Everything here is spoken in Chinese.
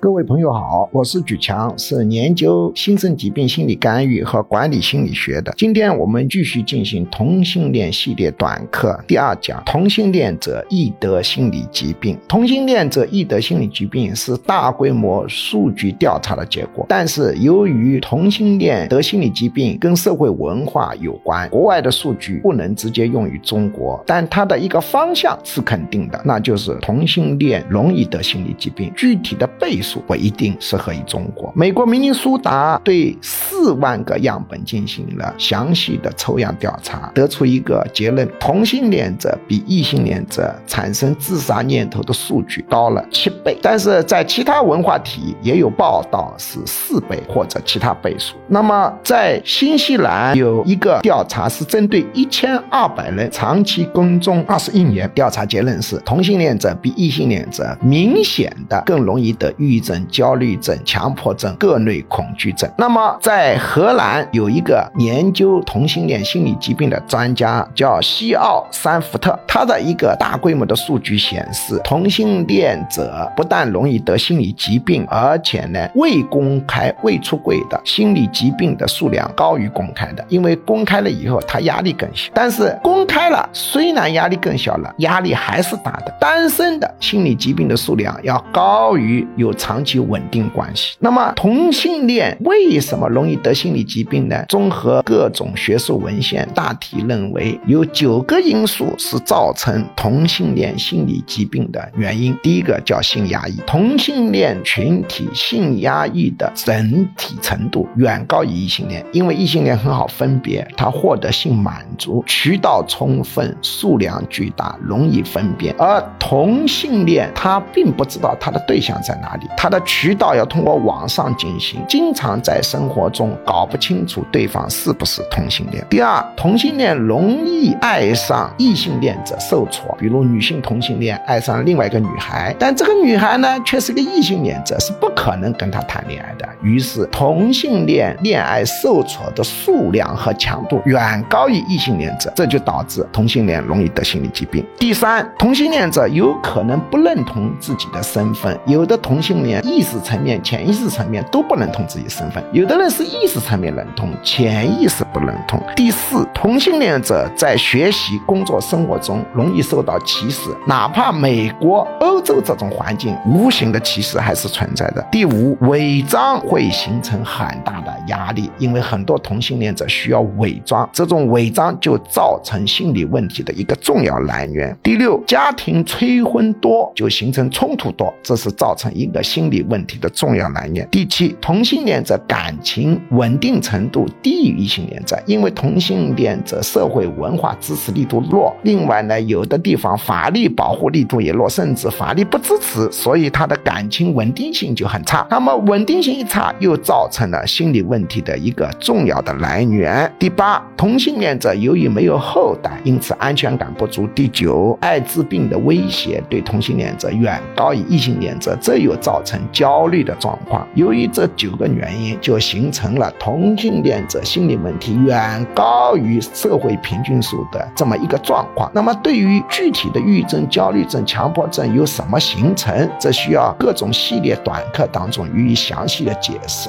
各位朋友好，我是举强，是研究新生疾病心理干预和管理心理学的。今天我们继续进行同性恋系列短课第二讲：同性恋者易得心理疾病。同性恋者易得心理疾病是大规模数据调查的结果，但是由于同性恋得心理疾病跟社会文化有关，国外的数据不能直接用于中国，但它的一个方向是肯定的，那就是同性恋容易得心理疾病。具体的倍数。不一定适合于中国。美国明尼苏达对四万个样本进行了详细的抽样调查，得出一个结论：同性恋者比异性恋者产生自杀念头的数据高了七倍。但是在其他文化体也有报道是四倍或者其他倍数。那么在新西兰有一个调查是针对一千二百人长期跟踪二十一年，调查结论是同性恋者比异性恋者明显的更容易得抑郁。症、焦虑症、强迫症、各类恐惧症。那么，在荷兰有一个研究同性恋心理疾病的专家叫西奥三福特，他的一个大规模的数据显示，同性恋者不但容易得心理疾病，而且呢，未公开、未出柜的心理疾病的数量高于公开的，因为公开了以后，他压力更小。但是公开了，虽然压力更小了，压力还是大的。单身的心理疾病的数量要高于有。长期稳定关系。那么同性恋为什么容易得心理疾病呢？综合各种学术文献，大体认为有九个因素是造成同性恋心理疾病的原因。第一个叫性压抑，同性恋群体性压抑的整体程度远高于异性恋，因为异性恋很好分别，他获得性满足渠道充分，数量巨大，容易分辨；而同性恋他并不知道他的对象在哪里。他的渠道要通过网上进行，经常在生活中搞不清楚对方是不是同性恋。第二，同性恋容易爱上异性恋者受挫，比如女性同性恋爱上另外一个女孩，但这个女孩呢却是个异性恋者，是不可能跟他谈恋爱的。于是，同性恋恋爱受挫的数量和强度远高于异性恋者，这就导致同性恋容易得心理疾病。第三，同性恋者有可能不认同自己的身份，有的同性恋。意识层面、潜意识层面都不认同自己身份，有的人是意识层面认同，潜意识不认同。第四，同性恋者在学习、工作、生活中容易受到歧视，哪怕美国、欧洲这种环境，无形的歧视还是存在的。第五，伪装会形成很大的压力，因为很多同性恋者需要伪装，这种伪装就造成心理问题的一个重要来源。第六，家庭催婚多就形成冲突多，这是造成一个。心理问题的重要来源。第七，同性恋者感情稳定程度低于异性恋者，因为同性恋者社会文化支持力度弱。另外呢，有的地方法律保护力度也弱，甚至法律你不支持，所以他的感情稳定性就很差。那么稳定性一差，又造成了心理问题的一个重要的来源。第八，同性恋者由于没有后代，因此安全感不足。第九，艾滋病的威胁对同性恋者远高于异性恋者，这又造。成焦虑的状况，由于这九个原因，就形成了同性恋者心理问题远高于社会平均数的这么一个状况。那么，对于具体的抑郁症、焦虑症、强迫症有怎么形成，这需要各种系列短课当中予以详细的解释。